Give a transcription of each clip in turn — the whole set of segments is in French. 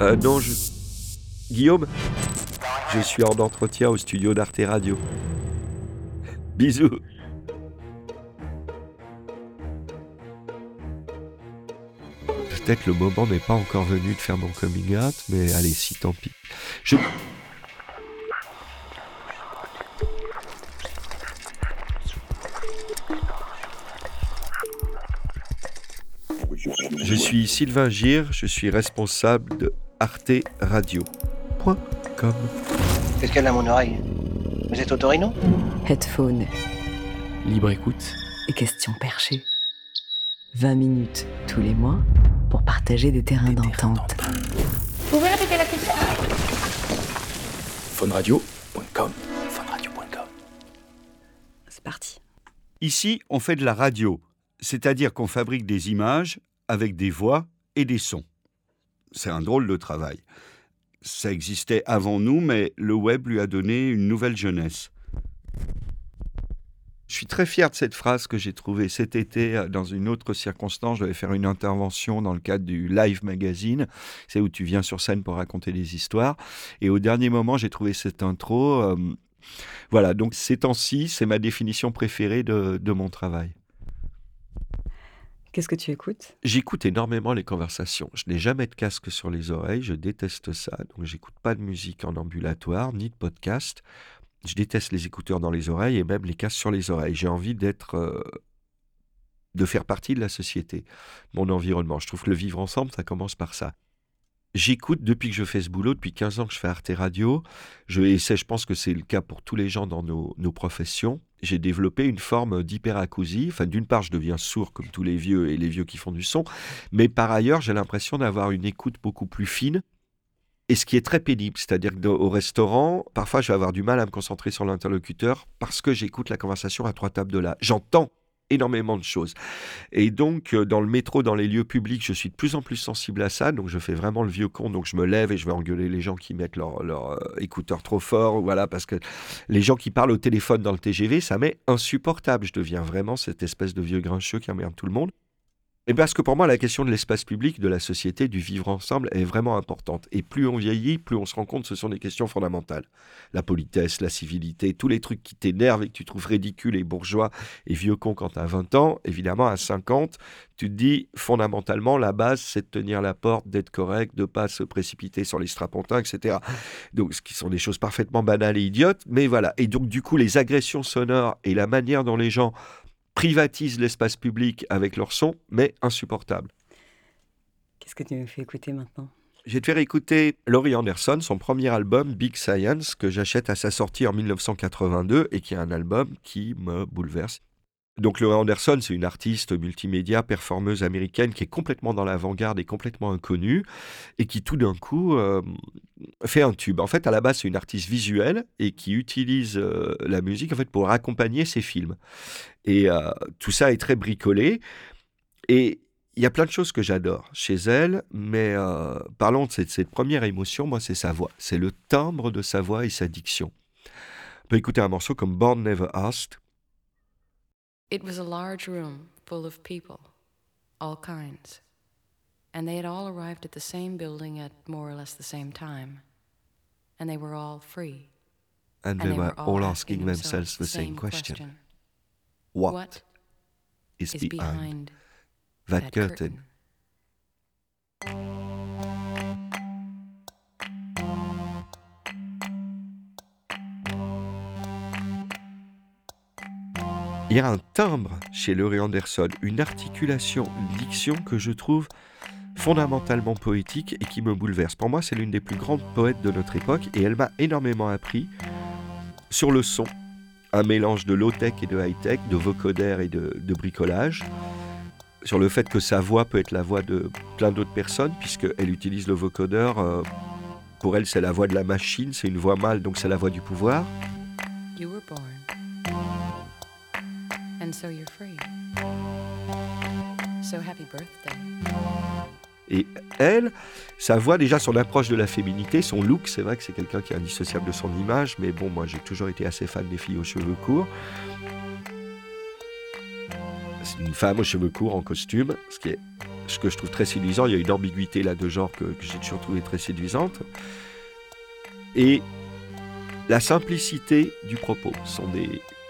Euh, non, je... Guillaume Je suis en entretien au studio d'Arte Radio. Bisous. Peut-être le moment n'est pas encore venu de faire mon coming out, mais allez, si tant pis. Je... Je suis Sylvain Gire, je suis responsable de Arte Radio.com. Qu'est-ce qu'elle a à mon oreille? Vous êtes au Torino Headphone Libre écoute. et questions perchées. 20 minutes tous les mois pour partager des terrains d'entente. Vous pouvez répéter la question? Phoneradio.com. C'est parti. Ici, on fait de la radio, c'est-à-dire qu'on fabrique des images avec des voix et des sons. C'est un drôle de travail. Ça existait avant nous, mais le web lui a donné une nouvelle jeunesse. Je suis très fier de cette phrase que j'ai trouvée cet été euh, dans une autre circonstance. Je devais faire une intervention dans le cadre du Live Magazine. C'est où tu viens sur scène pour raconter des histoires. Et au dernier moment, j'ai trouvé cette intro. euh, voilà, donc ces temps-ci, c'est ma définition préférée de, de mon travail. Qu'est-ce que tu écoutes? J'écoute énormément les conversations. Je n'ai jamais de casque sur les oreilles, je déteste ça. Donc j'écoute pas de musique en ambulatoire, ni de podcast. Je déteste les écouteurs dans les oreilles et même les casques sur les oreilles. J'ai envie d'être euh, de faire partie de la société, mon environnement. Je trouve que le vivre ensemble, ça commence par ça. J'écoute depuis que je fais ce boulot, depuis 15 ans que je fais Arte Radio. Je, et je pense que c'est le cas pour tous les gens dans nos professions. J'ai développé une forme d'hyperacousie. Enfin, d'une part, je deviens sourd comme tous les vieux et les vieux qui font du son. Mais par ailleurs, j'ai l'impression d'avoir une écoute beaucoup plus fine. Et ce qui est très pénible, c'est-à-dire qu'au restaurant, parfois je vais avoir du mal à me concentrer sur l'interlocuteur parce que j'écoute la conversation à trois tables de là. J'entends énormément de choses. Et donc, euh, dans le métro, dans les lieux publics, je suis de plus en plus sensible à ça. Donc, je fais vraiment le vieux con. Donc, je me lève et je vais engueuler les gens qui mettent leur, euh, écouteur trop fort. Voilà, parce que les gens qui parlent au téléphone dans le TGV, ça m'est insupportable. Je deviens vraiment cette espèce de vieux grincheux qui emmerde tout le monde. Et parce que pour moi, la question de l'espace public, de la société, du vivre ensemble est vraiment importante. Et plus on vieillit, plus on se rend compte que ce sont des questions fondamentales. La politesse, la civilité, tous les trucs qui t'énervent et que tu trouves ridicules et bourgeois et vieux con quand tu as 20 ans, évidemment, à 50, tu te dis fondamentalement, la base, c'est de tenir la porte, d'être correct, de pas se précipiter sur les strapontins, etc. Donc, ce qui sont des choses parfaitement banales et idiotes, mais voilà. Et donc, du coup, les agressions sonores et la manière dont les gens privatisent l'espace public avec leur son, mais insupportable. Qu'est-ce que tu me fais écouter maintenant? Je vais te faire écouter Laurie Anderson, son premier album Big Science, que j'achète à sa sortie en 1982 et qui est un album qui me bouleverse. Donc Laurie Anderson, c'est une artiste multimédia, performeuse américaine qui est complètement dans l'avant-garde et complètement inconnue et qui tout d'un coup euh, fait un tube. En fait, à la base, c'est une artiste visuelle et qui utilise euh, la musique en fait pour accompagner ses films. Et euh, tout ça est très bricolé. Et il y a plein de choses que j'adore chez elle, mais parlons de cette première émotion, moi, c'est sa voix. C'est le timbre de sa voix et sa diction. On peut écouter un morceau comme Born Never Asked. It was a large room full of people, all kinds. And they had all arrived at the same building at more or less the same time. And they were all free. And they were all asking themselves the same question. What, What is, is behind, behind that, that curtain? Il y a un timbre chez Laurie Anderson, une articulation, une diction que je trouve fondamentalement poétique et qui me bouleverse. Pour moi, c'est l'une des plus grandes poètes de notre époque et elle m'a énormément appris sur le son, un mélange de low-tech et de high-tech, de vocodeur et de, bricolage, sur le fait que sa voix peut être la voix de plein d'autres personnes, puisqu'elle utilise le vocodeur. euh, pour elle, c'est la voix de la machine, c'est une voix mâle, donc c'est la voix du pouvoir. You were born. Et elle, sa voix, déjà son approche de la féminité, son look, c'est vrai que c'est quelqu'un qui est indissociable de son image, mais bon, moi j'ai toujours été assez fan des filles aux cheveux courts. C'est une femme aux cheveux courts en costume, ce qui est ce que je trouve très séduisant. Il y a une ambiguïté là de genre que, j'ai toujours trouvé très séduisante. Et la simplicité du propos.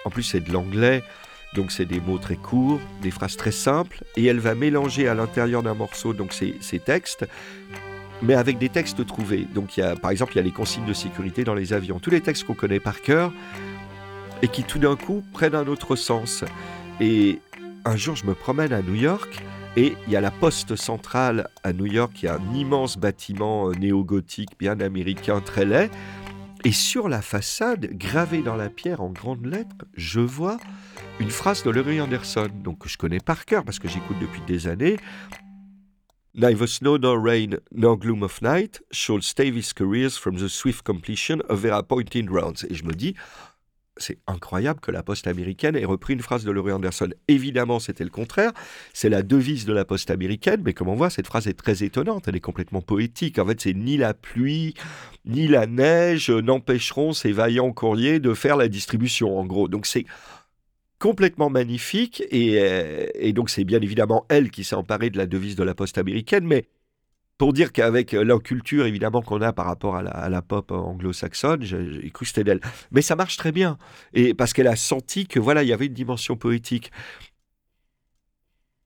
En plus, c'est de l'anglais, donc c'est des mots très courts, des phrases très simples, et elle va mélanger à l'intérieur d'un morceau donc ces, textes, mais avec des textes trouvés. Donc, il y a, par exemple, il y a les consignes de sécurité dans les avions. Tous les textes qu'on connaît par cœur et qui tout d'un coup prennent un autre sens. Et un jour, je me promène à New York et il y a la poste centrale à New York, y a un immense bâtiment euh, néo-gothique bien américain, très laid. Et sur la façade, gravée dans la pierre en grandes lettres, je vois une phrase de Laurie Anderson, donc que je connais par cœur parce que j'écoute depuis des années. Neither snow nor rain nor gloom of night shall stave his careers from the swift completion of their appointed rounds. Et je me dis, c'est incroyable que la poste américaine ait repris une phrase de Laurie Anderson. Évidemment, c'était le contraire. C'est la devise de la poste américaine, mais comme on voit, cette phrase est très étonnante. Elle est complètement poétique. En fait, c'est ni la pluie, ni la neige n'empêcheront ces vaillants courriers de faire la distribution, en gros. Donc, c'est complètement magnifique. Et, euh, et donc, c'est bien évidemment elle qui s'est emparée de la devise de la poste américaine, mais pour dire qu'avec euh, la culture évidemment qu'on a par rapport à la, pop anglo-saxonne, j'ai cru c'était d'elle. Mais ça marche très bien, et parce qu'elle a senti que voilà, il y avait une dimension poétique.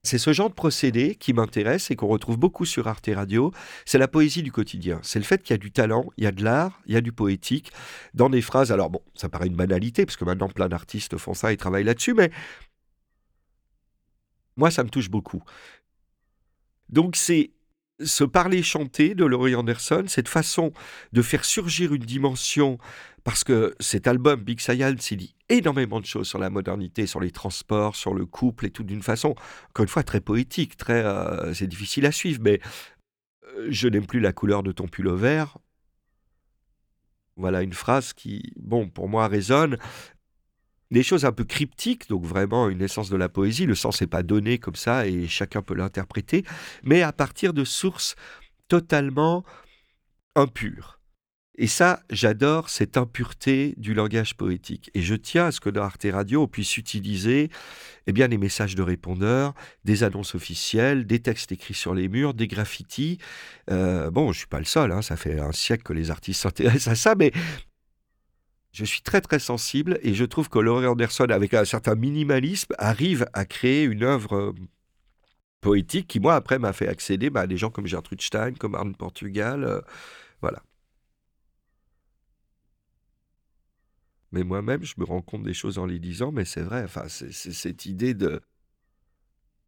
C'est ce genre de procédé qui m'intéresse et qu'on retrouve beaucoup sur Arte Radio. C'est la poésie du quotidien. C'est le fait qu'il y a du talent, il y a de l'art, il y a du poétique dans des phrases. Alors bon, ça paraît une banalité parce que maintenant plein d'artistes font ça et travaillent là-dessus, mais moi ça me touche beaucoup. Donc c'est ce parler chanté de Laurie Anderson, cette façon de faire surgir une dimension, parce que cet album Big Science, il dit énormément de choses sur la modernité, sur les transports, sur le couple et tout d'une façon, encore une fois, très poétique, très, euh, c'est difficile à suivre, mais euh, je n'aime plus la couleur de ton pull au vert. Voilà une phrase qui, bon, pour moi résonne des choses un peu cryptiques, donc vraiment une essence de la poésie. Le sens n'est pas donné comme ça et chacun peut l'interpréter, mais à partir de sources totalement impures. Et ça, j'adore cette impureté du langage poétique. Et je tiens à ce que dans Arte Radio, on puisse utiliser eh bien, les messages de répondeurs, des annonces officielles, des textes écrits sur les murs, des graffitis. Euh, bon, je ne suis pas le seul, hein, ça fait un siècle que les artistes s'intéressent à ça, mais je suis très très sensible et je trouve que Laurie Anderson, avec un certain minimalisme, arrive à créer une œuvre euh, poétique qui, moi, après, m'a fait accéder bah, à des gens comme Gertrude Stein, comme Arne Portugal. euh, voilà. Mais moi-même, je me rends compte des choses en les disant, mais c'est vrai, c'est cette idée de...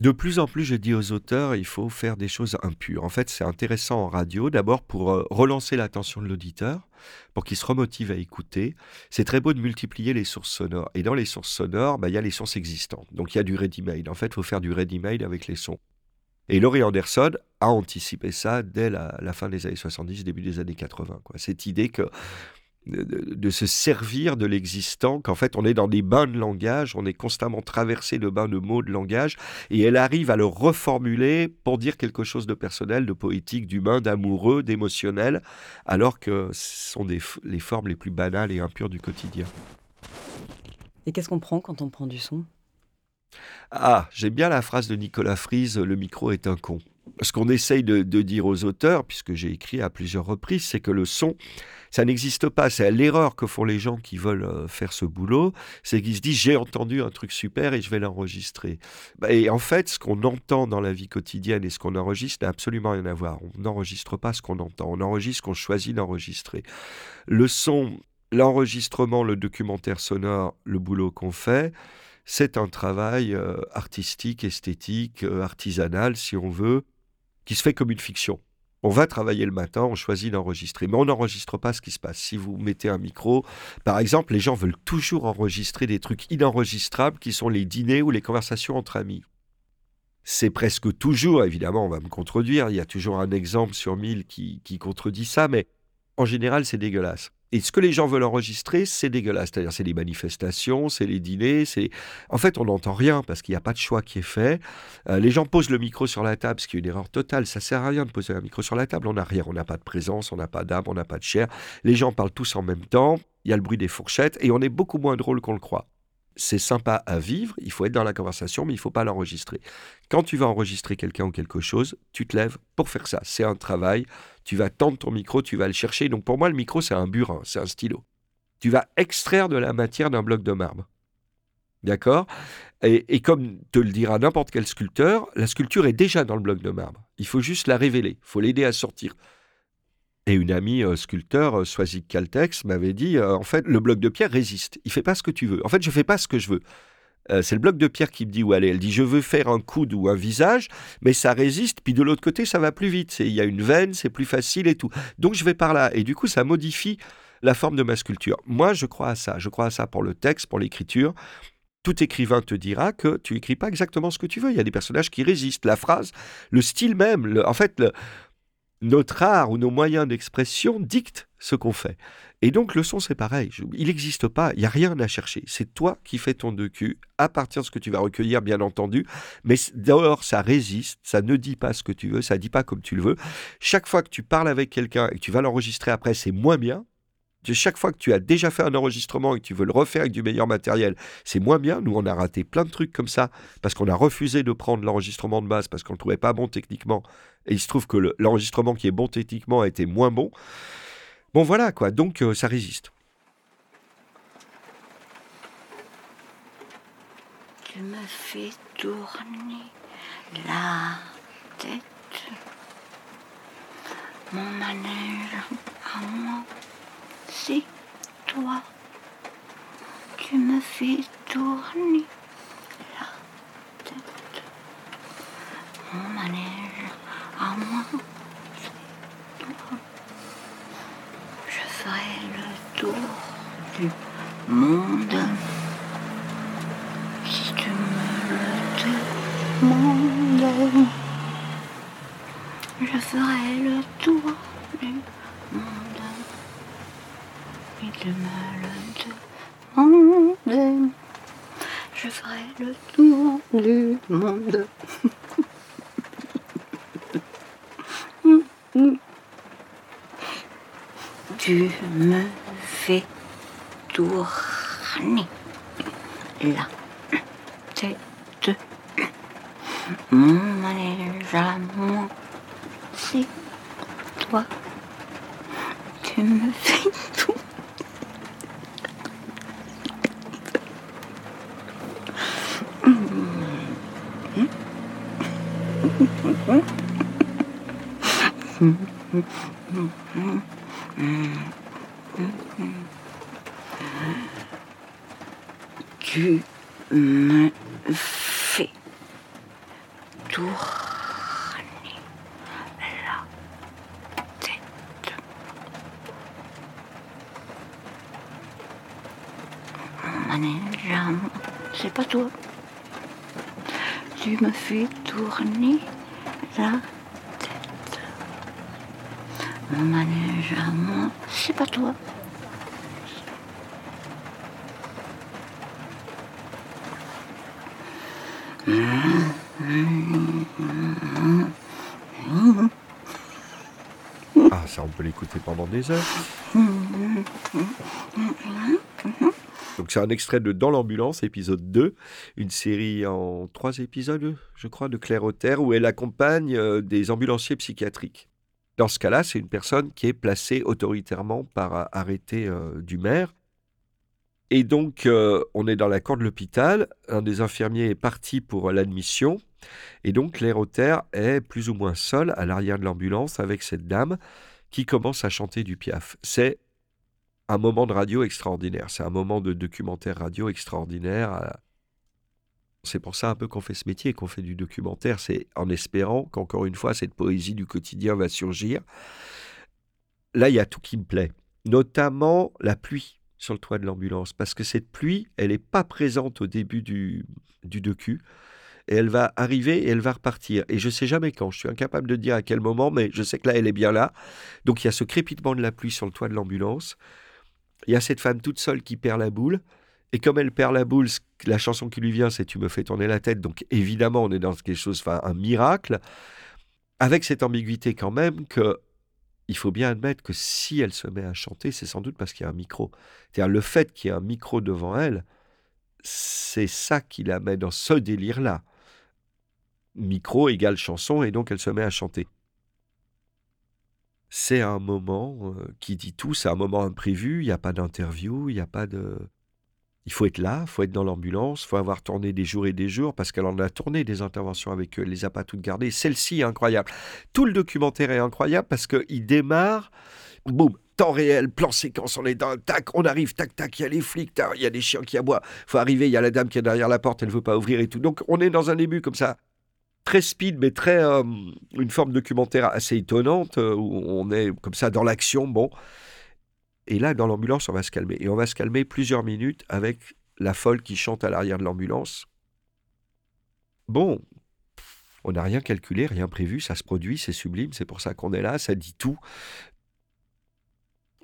De plus en plus, je dis aux auteurs, il faut faire des choses impures. En fait, c'est intéressant en radio, d'abord pour euh, relancer l'attention de l'auditeur, pour qu'il se remotive à écouter. C'est très beau de multiplier les sources sonores. Et dans les sources sonores, bah, il y a les sources existantes. Donc il y a du ready-made. En fait, il faut faire du ready-made avec les sons. Et Laurie Anderson a anticipé ça dès la, fin des années 70, début des années 80. Quoi. Cette idée que de, se servir de l'existant, qu'en fait on est dans des bains de langage, on est constamment traversé de bains de mots de langage, et elle arrive à le reformuler pour dire quelque chose de personnel, de poétique, d'humain, d'amoureux, d'émotionnel, alors que ce sont des, les formes les plus banales et impures du quotidien. Et qu'est-ce qu'on prend quand on prend du son? Ah, j'aime bien la phrase de Nicolas Frise, le micro est un con. Ce qu'on essaye de, de dire aux auteurs, puisque j'ai écrit à plusieurs reprises, c'est que le son, ça n'existe pas. C'est l'erreur que font les gens qui veulent euh, faire ce boulot, c'est qu'ils se disent j'ai entendu un truc super et je vais l'enregistrer. Bah, Et en fait, ce qu'on entend dans la vie quotidienne et ce qu'on enregistre n'a absolument rien à voir. On n'enregistre pas ce qu'on entend, on enregistre ce qu'on choisit d'enregistrer. Le son, l'enregistrement, le documentaire sonore, le boulot qu'on fait, c'est un travail euh, artistique, esthétique, euh, artisanal, si on veut, qui se fait comme une fiction. On va travailler le matin, on choisit d'enregistrer, mais on n'enregistre pas ce qui se passe. Si vous mettez un micro, par exemple, les gens veulent toujours enregistrer des trucs inenregistrables qui sont les dîners ou les conversations entre amis. C'est presque toujours, évidemment, on va me contredire, il y a toujours un exemple sur mille qui, contredit ça, mais en général, c'est dégueulasse. Et ce que les gens veulent enregistrer, c'est dégueulasse. C'est-à-dire, c'est les manifestations, c'est les dîners, c'est... En fait, on n'entend rien parce qu'il n'y a pas de choix qui est fait. Euh, les gens posent le micro sur la table, ce qui est une erreur totale. Ça sert à rien de poser un micro sur la table. On n'a rien. On n'a pas de présence, on n'a pas d'âme, on n'a pas de chair. Les gens parlent tous en même temps. Il y a le bruit des fourchettes et on est beaucoup moins drôle qu'on le croit. c'est sympa à vivre, il faut être dans la conversation, mais il faut pas l'enregistrer. Quand tu vas enregistrer quelqu'un ou quelque chose, tu te lèves pour faire ça. C'est un travail, tu vas tendre ton micro, tu vas le chercher. Donc pour moi, le micro, c'est un burin, c'est un stylo. Tu vas extraire de la matière d'un bloc de marbre. D'accord? Et, comme te le dira n'importe quel sculpteur, la sculpture est déjà dans le bloc de marbre. Il faut juste la révéler, il faut l'aider à sortir. Et une amie euh, sculpteur, euh, Caltex, m'avait dit euh, en fait, le bloc de pierre résiste. Il fait pas ce que tu veux. En fait, je fais pas ce que je veux. Euh, c'est le bloc de pierre qui me dit où aller. Elle dit je veux faire un coude ou un visage, mais ça résiste. Puis de l'autre côté, ça va plus vite. Il y a une veine, c'est plus facile et tout. Donc je vais par là. Et du coup, ça modifie la forme de ma sculpture. Moi, je crois à ça. Je crois à ça pour le texte, pour l'écriture. Tout écrivain te dira que tu écris pas exactement ce que tu veux. Il y a des personnages qui résistent. La phrase, le style même, en fait, le- notre art ou nos moyens d'expression dictent ce qu'on fait. Et donc le son, c'est pareil. Il n'existe pas, il n'y a rien à chercher. C'est toi qui fais ton docu à partir de ce que tu vas recueillir, bien entendu. Mais dehors, ça résiste, ça ne dit pas ce que tu veux, ça ne dit pas comme tu le veux. Chaque fois que tu parles avec quelqu'un et que tu vas l'enregistrer après, c'est moins bien. Chaque fois que tu as déjà fait un enregistrement et que tu veux le refaire avec du meilleur matériel, c'est moins bien. Nous, on a raté plein de trucs comme ça parce qu'on a refusé de prendre l'enregistrement de base parce qu'on ne le trouvait pas bon techniquement. Et il se trouve que le- l'enregistrement qui est bon techniquement a été moins bon. Bon, voilà quoi. Donc, euh, ça résiste. Tu tourner la tête. Mon manège moi, c'est toi. Tu me fais tourner la tête. Mon manège à moi, c'est toi. Je ferai le tour du monde. Si tu me le demandes, je ferai le tour du monde. Tu me le demandes, je ferai le tour du monde. Tu me fais tourner la tête. Mon à moi, c'est toi. Tu me fais Tu me fais tourner la tête. Manège c'est pas toi. Tu me fais tourner la tête. Manège à moi, c'est pas toi. Ah, ça, on peut l'écouter pendant des heures. Donc, c'est un extrait de Dans l'ambulance, épisode 2, une série en trois épisodes, je crois, de Claire Auter, où elle accompagne euh, des ambulanciers psychiatriques. Dans ce cas-là, c'est une personne qui est placée autoritairement par euh, arrêté euh, du maire. Et donc, on est dans la cour de l'hôpital. Un des infirmiers est parti pour l'admission. Et donc, Claire Auter est plus ou moins seule à l'arrière de l'ambulance avec cette dame qui commence à chanter du piaf. C'est un moment de radio extraordinaire. C'est un moment de documentaire radio extraordinaire. Euh, C'est pour ça un peu qu'on fait ce métier, qu'on fait du documentaire. C'est en espérant qu'encore une fois, cette poésie du quotidien va surgir. Là, il y a tout qui me plaît, notamment la pluie sur le toit de l'ambulance, parce que cette pluie, elle n'est pas présente au début du, du docu, et elle va arriver et elle va repartir. Et je sais jamais quand, je suis incapable de dire à quel moment, mais je sais que là, elle est bien là. Donc il y a ce crépitement de la pluie sur le toit de l'ambulance. Il y a cette femme toute seule qui perd la boule. Et comme elle perd la boule, la chanson qui lui vient, c'est Tu me fais tourner la tête. Donc évidemment, on est dans quelque chose, enfin, un miracle. Avec cette ambiguïté quand même que il faut bien admettre que si elle se met à chanter, c'est sans doute parce qu'il y a un micro. C'est-à-dire le fait qu'il y ait un micro devant elle, c'est ça qui la met dans ce délire-là. Micro égale chanson, et donc elle se met à chanter. C'est un moment euh, qui dit tout, c'est un moment imprévu, il n'y a pas d'interview, il n'y a pas de... Il faut être là, il faut être dans l'ambulance, il faut avoir tourné des jours et des jours, parce qu'elle en a tourné des interventions avec eux, elle les a pas toutes gardées. Celle-ci est incroyable. Tout le documentaire est incroyable parce qu'il démarre, boum, temps réel, plan séquence, on est dans, tac, on arrive, tac, tac, il y a les flics, il y a des chiens qui aboient, faut arriver, il y a la dame qui est derrière la porte, elle veut pas ouvrir et tout. Donc on est dans un début comme ça, très speed, mais très euh, une forme documentaire assez étonnante euh, où on est comme ça dans l'action. Bon, et là dans l'ambulance, on va se calmer et on va se calmer plusieurs minutes avec la folle qui chante à l'arrière de l'ambulance. Bon, on n'a rien calculé, rien prévu, ça se produit, c'est sublime, c'est pour ça qu'on est là, ça dit tout.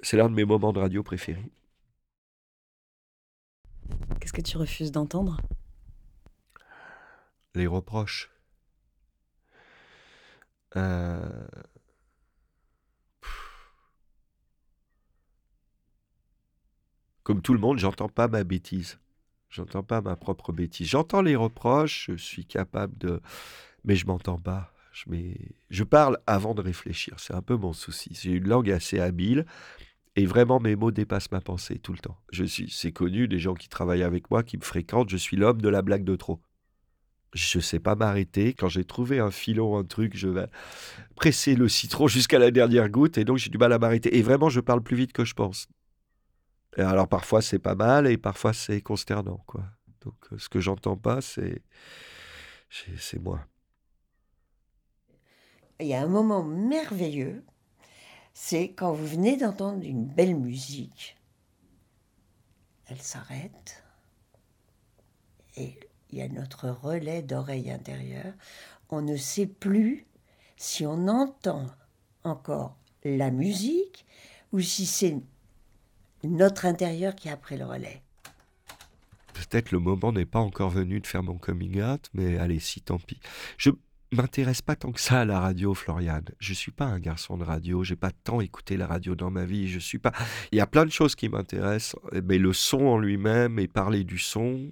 C'est l'un de mes moments de radio préférés. Qu'est-ce que tu refuses d'entendre? Les reproches. Euh, Comme tout le monde, j'entends pas ma bêtise. J'entends pas ma propre bêtise. J'entends les reproches, je suis capable de... Mais je m'entends pas. Je, je parle avant de réfléchir. C'est un peu mon souci. J'ai une langue assez habile. Et vraiment, mes mots dépassent ma pensée tout le temps. Je suis, c'est connu, des gens qui travaillent avec moi, qui me fréquentent, je suis l'homme de la blague de trop. Je ne sais pas m'arrêter. Quand j'ai trouvé un filon, un truc, je vais presser le citron jusqu'à la dernière goutte, et donc j'ai du mal à m'arrêter. Et vraiment, je parle plus vite que je pense. Alors parfois c'est pas mal, et parfois c'est consternant, quoi. Donc euh, ce que j'entends pas, c'est c'est moi. Il y a un moment merveilleux c'est quand vous venez d'entendre une belle musique, elle s'arrête et il y a notre relais d'oreille intérieure. On ne sait plus si on entend encore la musique ou si c'est notre intérieur qui a pris le relais. Peut-être le moment n'est pas encore venu de faire mon coming out, mais allez, si tant pis. Je m'intéresse pas tant que ça à la radio, Floriane. Je suis pas un garçon de radio. J'ai pas tant écouté la radio dans ma vie. Je suis pas. Il y a plein de choses qui m'intéressent, mais le son en lui-même et parler du son,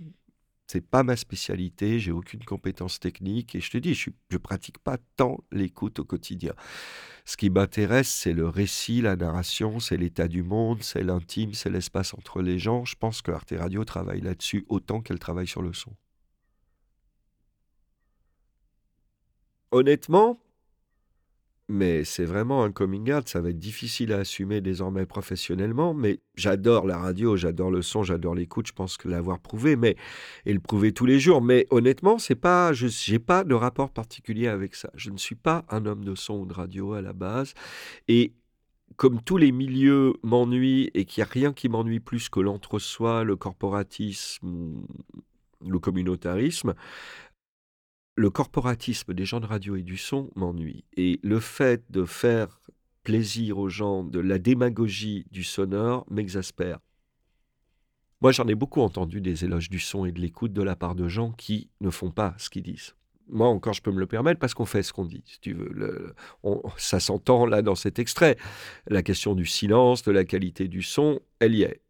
c'est pas ma spécialité. J'ai aucune compétence technique et je te dis, je, ne pratique pas tant l'écoute au quotidien. Ce qui m'intéresse, c'est le récit, la narration, c'est l'état du monde, c'est l'intime, c'est l'espace entre les gens. Je pense que Arte Radio travaille là-dessus autant qu'elle travaille sur le son. honnêtement, mais c'est vraiment un coming out, ça va être difficile à assumer désormais professionnellement, mais j'adore la radio, j'adore le son, j'adore l'écoute, je pense que l'avoir prouvé, mais et le prouver tous les jours. Mais honnêtement, c'est pas, je n'ai pas de rapport particulier avec ça. Je ne suis pas un homme de son ou de radio à la base, et comme tous les milieux m'ennuient et qu'il n'y a rien qui m'ennuie plus que l'entre-soi, le corporatisme, le communautarisme, le corporatisme des gens de radio et du son m'ennuie. Et le fait de faire plaisir aux gens, de la démagogie du sonore m'exaspère. Moi, j'en ai beaucoup entendu des éloges du son et de l'écoute de la part de gens qui ne font pas ce qu'ils disent. Moi, encore, je peux me le permettre parce qu'on fait ce qu'on dit, si tu veux. ça s'entend là dans cet extrait. La question du silence, de la qualité du son, elle y est.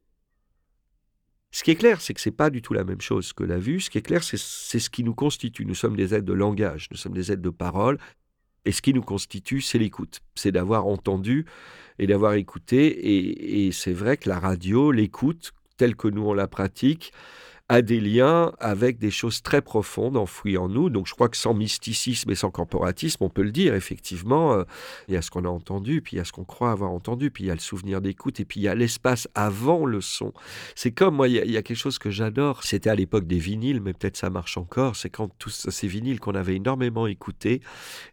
Ce qui est clair, c'est que ce n'est pas du tout la même chose que la vue. Ce qui est clair, c'est ce qui nous constitue. Nous sommes des êtres de langage, nous sommes des êtres de parole. Et ce qui nous constitue, c'est l'écoute. C'est d'avoir entendu et d'avoir écouté. Et, et c'est vrai que la radio, l'écoute, telle que nous on la pratique, a des liens avec des choses très profondes enfouies en nous. Donc je crois que sans mysticisme et sans corporatisme, on peut le dire, effectivement, euh, il y a ce qu'on a entendu, puis il y a ce qu'on croit avoir entendu, puis il y a le souvenir d'écoute, et puis il y a l'espace avant le son. C'est comme, moi, il y, a, quelque chose que j'adore, c'était à l'époque des vinyles, mais peut-être ça marche encore, c'est quand tous ces vinyles qu'on avait énormément écoutés,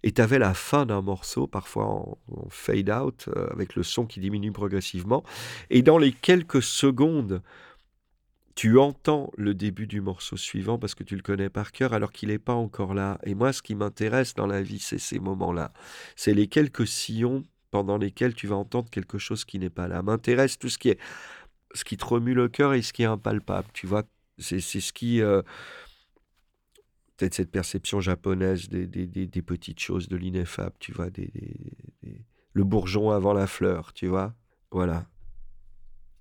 et tu la fin d'un morceau, parfois en, en fade out, euh, avec le son qui diminue progressivement, et dans les quelques secondes tu entends le début du morceau suivant parce que tu le connais par cœur alors qu'il n'est pas encore là. Et moi, ce qui m'intéresse dans la vie, c'est ces moments-là. C'est les quelques sillons pendant lesquels tu vas entendre quelque chose qui n'est pas là. M'intéresse tout ce qui est ce qui te remue le cœur et ce qui est impalpable. Tu vois, c'est ce qui euh, peut-être cette perception japonaise des, des, petites choses, de l'ineffable. Tu vois, des, le bourgeon avant la fleur. Tu vois, voilà.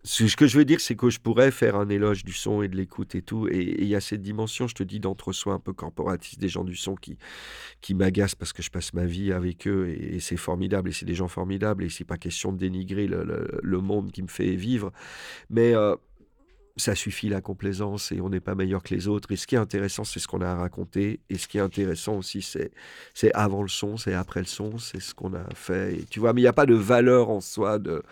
Ce que je veux dire, c'est que je pourrais faire un éloge du son et de l'écoute et tout. Et il y a cette dimension, je te dis, d'entre-soi un peu corporatiste des gens du son qui, qui m'agacent parce que je passe ma vie avec eux et, c'est formidable et c'est des gens formidables et c'est pas question de dénigrer le, monde qui me fait vivre. Mais euh, ça suffit la complaisance et on n'est pas meilleur que les autres. Et ce qui est intéressant, c'est ce qu'on a à raconter. Et ce qui est intéressant aussi, c'est, c'est avant le son, c'est après le son, c'est ce qu'on a fait. Et tu vois, mais il n'y a pas de valeur en soi de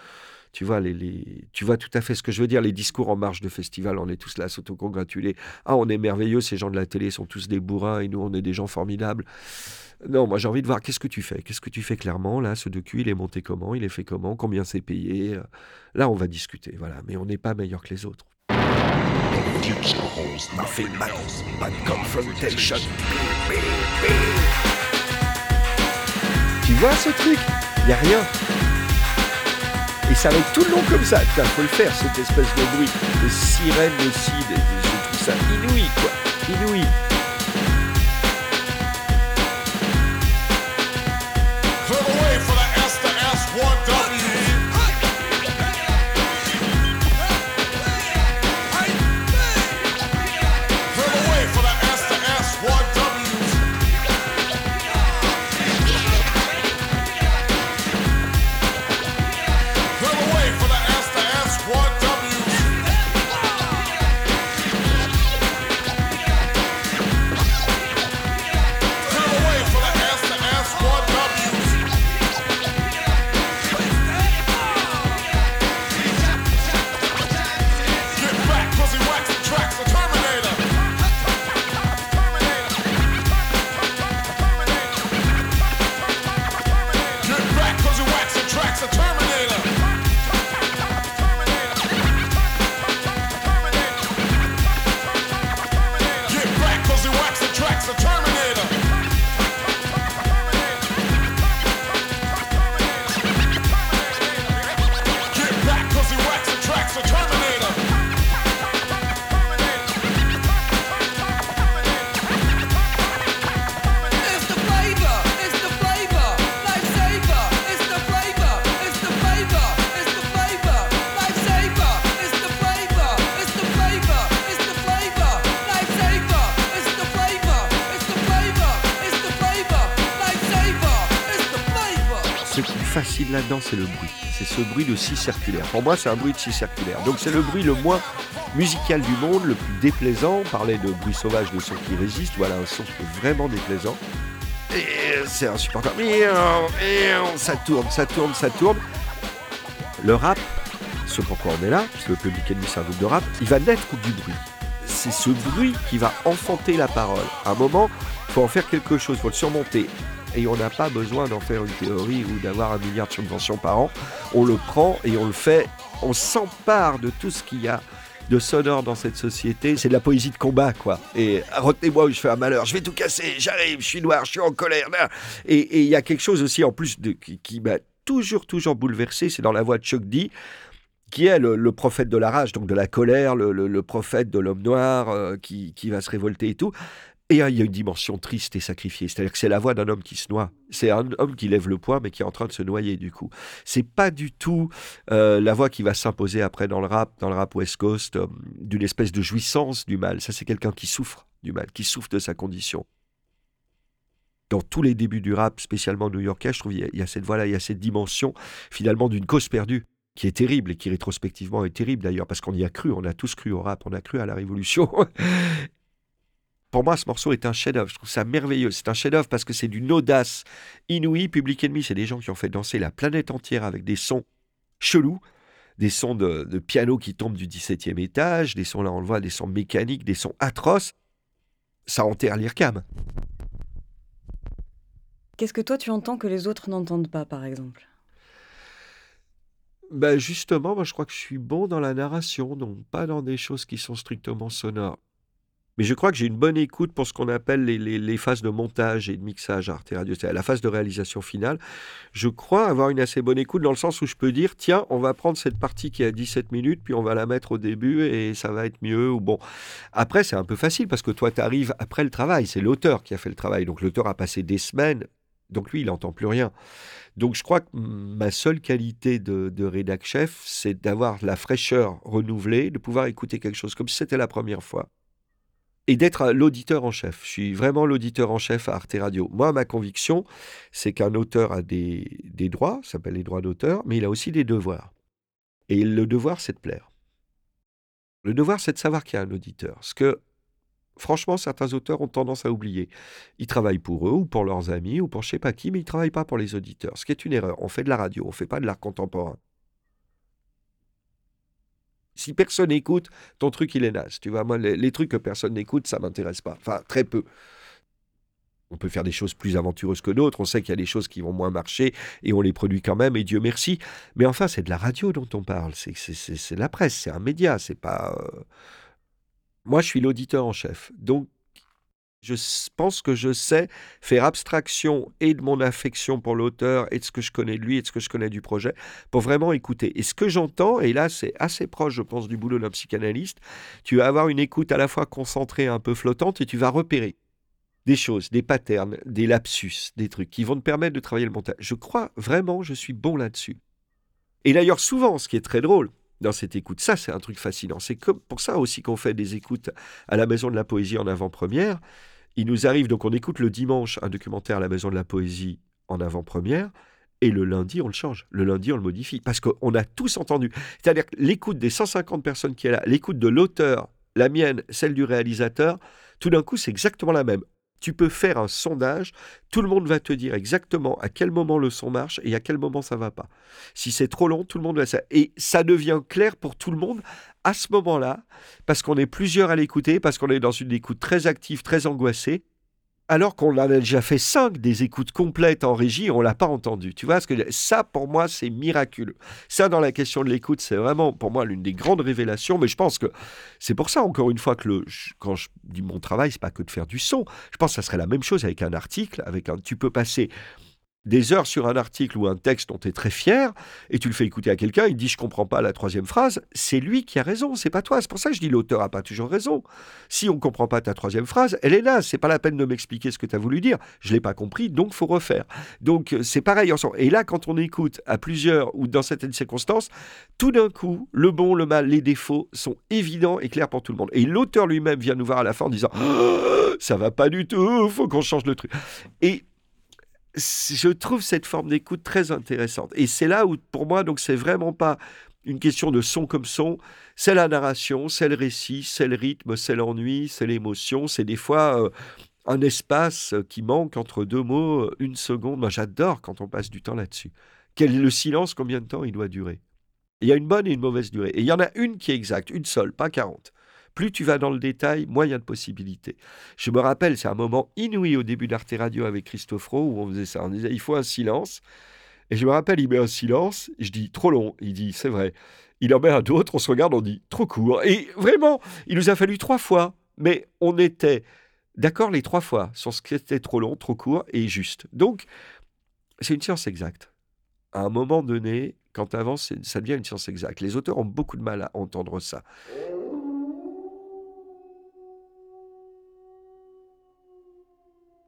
tu vois, les, tu vois tout à fait ce que je veux dire. Les discours en marge de festival, on est tous là à s'autocongratuler. Ah, on est merveilleux, ces gens de la télé sont tous des bourrins et nous, on est des gens formidables. Non, moi j'ai envie de voir qu'est-ce que tu fais? Qu'est-ce que tu fais clairement là Ce docu, il est monté comment? Il est fait comment? Combien c'est payé? Là, on va discuter. Voilà, mais on n'est pas meilleur que les autres. Tu vois ce truc? Il n'y a rien. Et ça va être tout le long comme ça. Putain, faut le faire, cette espèce de bruit. De sirène aussi. je trouve ça inouï, quoi. Inouï. C'est le bruit. C'est ce bruit de scie circulaire. Pour moi, c'est un bruit de scie circulaire. Donc c'est le bruit le moins musical du monde, le plus déplaisant. On parlait de bruit sauvage, de son qui résiste. Voilà un son vraiment déplaisant. Et c'est insupportable. Ça tourne, ça tourne, ça tourne. Le rap, ce pourquoi on est là, puisque le public ennemi c'est un groupe de rap, il va naître du bruit. C'est ce bruit qui va enfanter la parole. À un moment, il faut en faire quelque chose, il faut le surmonter et on n'a pas besoin d'en faire une théorie ou d'avoir un milliard de subventions par an. On le prend et on le fait, on s'empare de tout ce qu'il y a de sonore dans cette société, c'est de la poésie de combat, quoi. Et retenez-moi où je fais un malheur, je vais tout casser, j'arrive, je suis noir, je suis en colère. Et il y a quelque chose aussi en plus qui, m'a toujours, toujours bouleversé, c'est dans la voix de Chuck D qui est le, prophète de la rage, donc de la colère, le, prophète de l'homme noir euh, qui, va se révolter et tout. Et il y a une dimension triste et sacrifiée. C'est-à-dire que c'est la voix d'un homme qui se noie. C'est un homme qui lève le poing, mais qui est en train de se noyer, du coup. C'est pas du tout euh, la voix qui va s'imposer après dans le rap, dans le rap West Coast, euh, d'une espèce de jouissance du mal. Ça, c'est quelqu'un qui souffre du mal, qui souffre de sa condition. Dans tous les débuts du rap, spécialement new-yorkais, je trouve qu'il y, a cette voix-là, il y a cette dimension, finalement, d'une cause perdue qui est terrible et qui rétrospectivement est terrible d'ailleurs parce qu'on y a cru, on a tous cru au rap, on a cru à la révolution Pour moi, ce morceau est un chef-d'œuvre. Je trouve ça merveilleux. C'est un chef-d'œuvre parce que c'est d'une audace inouïe. Public Enemy, c'est des gens qui ont fait danser la planète entière avec des sons chelous, des sons de, piano qui tombent du 17e étage, des sons, là, on le voit, des sons mécaniques, des sons atroces. Ça enterre l'IRCAM. Qu'est-ce que toi tu entends que les autres n'entendent pas, par exemple? Ben justement, moi je crois que je suis bon dans la narration, donc pas dans des choses qui sont strictement sonores. Mais je crois que j'ai une bonne écoute pour ce qu'on appelle les, phases de montage et de mixage à Arte Radio, c'est-à-dire la phase de réalisation finale. Je crois avoir une assez bonne écoute dans le sens où je peux dire, tiens, on va prendre cette partie qui a 17 minutes, puis on va la mettre au début et ça va être mieux. Ou bon. Après, c'est un peu facile parce que toi, tu arrives après le travail. C'est l'auteur qui a fait le travail. Donc l'auteur a passé des semaines Donc lui, il n'entend plus rien. Donc je crois que ma seule qualité de, de rédac chef, c'est d'avoir la fraîcheur renouvelée, de pouvoir écouter quelque chose comme si c'était la première fois. Et d'être l'auditeur en chef. Je suis vraiment l'auditeur en chef à Arte Radio. Moi, ma conviction, c'est qu'un auteur a des, droits, ça s'appelle les droits d'auteur, mais il a aussi des devoirs. Et le devoir, c'est de plaire. Le devoir, c'est de savoir qu'il y a un auditeur. Ce que franchement, certains auteurs ont tendance à oublier. Ils travaillent pour eux ou pour leurs amis ou pour je sais pas qui, mais ils ne travaillent pas pour les auditeurs, ce qui est une erreur. On fait de la radio, on ne fait pas de l'art contemporain. Si personne n'écoute, ton truc, il est naze. Tu vois, moi, les, trucs que personne n'écoute, ça m'intéresse pas. Enfin, très peu. On peut faire des choses plus aventureuses que d'autres. On sait qu'il y a des choses qui vont moins marcher et on les produit quand même, et Dieu merci. Mais enfin, c'est de la radio dont on parle. C'est la presse, c'est un média. C'est pas. euh, Moi, je suis l'auditeur en chef. Donc, je pense que je sais faire abstraction et de mon affection pour l'auteur et de ce que je connais de lui et de ce que je connais du projet pour vraiment écouter. Et ce que j'entends, et là c'est assez proche, je pense, du boulot d'un psychanalyste, tu vas avoir une écoute à la fois concentrée un peu flottante et tu vas repérer des choses, des patterns, des lapsus, des trucs qui vont te permettre de travailler le montage. Je crois vraiment, je suis bon là-dessus. Et d'ailleurs, souvent, ce qui est très drôle dans cette écoute, ça c'est un truc fascinant. C'est pour ça aussi qu'on fait des écoutes à la Maison de la Poésie en avant-première. Il nous arrive, donc on écoute le dimanche un documentaire à la Maison de la Poésie en avant-première, et le lundi on le change, le lundi on le modifie, parce qu'on a tous entendu. C'est-à-dire l'écoute des 150 personnes qui est là, l'écoute de l'auteur, la mienne, celle du réalisateur, tout d'un coup c'est exactement la même. Tu peux faire un sondage, tout le monde va te dire exactement à quel moment le son marche et à quel moment ça va pas. Si c'est trop long, tout le monde va ça. Et ça devient clair pour tout le monde à ce moment-là, parce qu'on est plusieurs à l'écouter, parce qu'on est dans une écoute très active, très angoissée, alors qu'on en a déjà fait cinq des écoutes complètes en régie, on l'a pas entendu. Tu vois ce que ça pour moi c'est miraculeux. Ça dans la question de l'écoute, c'est vraiment pour moi l'une des grandes révélations. Mais je pense que c'est pour ça encore une fois que le, quand je dis mon travail, c'est pas que de faire du son. Je pense que ça serait la même chose avec un article, avec un. Tu peux passer des heures sur un article ou un texte dont tu es très fier, et tu le fais écouter à quelqu'un, il dit je comprends pas la troisième phrase, c'est lui qui a raison, c'est pas toi. C'est pour ça que je dis l'auteur a pas toujours raison. Si on comprend pas ta troisième phrase, elle est là, c'est pas la peine de m'expliquer ce que tu as voulu dire. Je l'ai pas compris, donc faut refaire. Donc euh, c'est pareil ensemble. Et là, quand on écoute à plusieurs ou dans certaines circonstances, tout d'un coup, le bon, le mal, les défauts sont évidents et clairs pour tout le monde. Et l'auteur lui-même vient nous voir à la fin en disant ça va pas du tout, faut qu'on change le truc. Et je trouve cette forme d'écoute très intéressante. Et c'est là où, pour moi, donc c'est vraiment pas une question de son comme son, c'est la narration, c'est le récit, c'est le rythme, c'est l'ennui, c'est l'émotion, c'est des fois euh, un espace euh, qui manque entre deux mots, euh, une seconde. Moi, j'adore quand on passe du temps là-dessus. Quel est le silence, combien de temps il doit durer? Il y a une bonne et une mauvaise durée. Et il y en a une qui est exacte, une seule, pas 40. Plus tu vas dans le détail, moins il y a de possibilités. Je me rappelle, c'est un moment inouï au début d'Arte Radio avec Christophe Rowe où on faisait ça. On disait, il faut un silence. Et je me rappelle, il met un silence. Je dis, trop long. Il dit, c'est vrai. Il en met un d'autre. On se regarde, on dit, trop court. Et vraiment, il nous a fallu trois fois. Mais on était d'accord les trois fois sur ce qui était trop long, trop court et juste. Donc, c'est une science exacte. À un moment donné, quand tu avances, ça devient une science exacte. Les auteurs ont beaucoup de mal à entendre ça.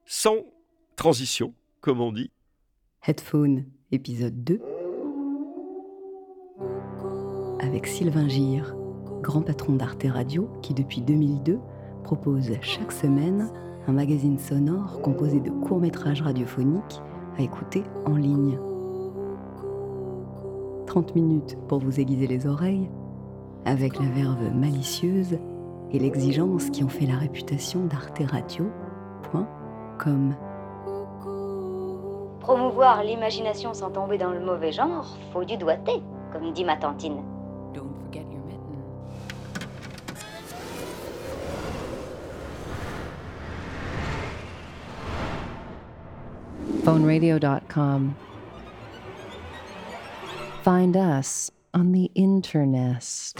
Sans transition, comme on dit. Headphone, épisode 2. Avec Sylvain Gire, grand patron d'Arte Radio qui depuis 2002 propose chaque semaine un magazine sonore composé de courts-métrages radiophoniques à écouter en ligne. 30 minutes pour vous aiguiser les oreilles, avec la verve malicieuse et l'exigence qui ont fait la réputation d'Arte Promouvoir l'imagination sans tomber dans le mauvais genre, faut du doigté, comme dit ma tantine. Don't forget your mitten. phoneradio.com. Find us on the internet.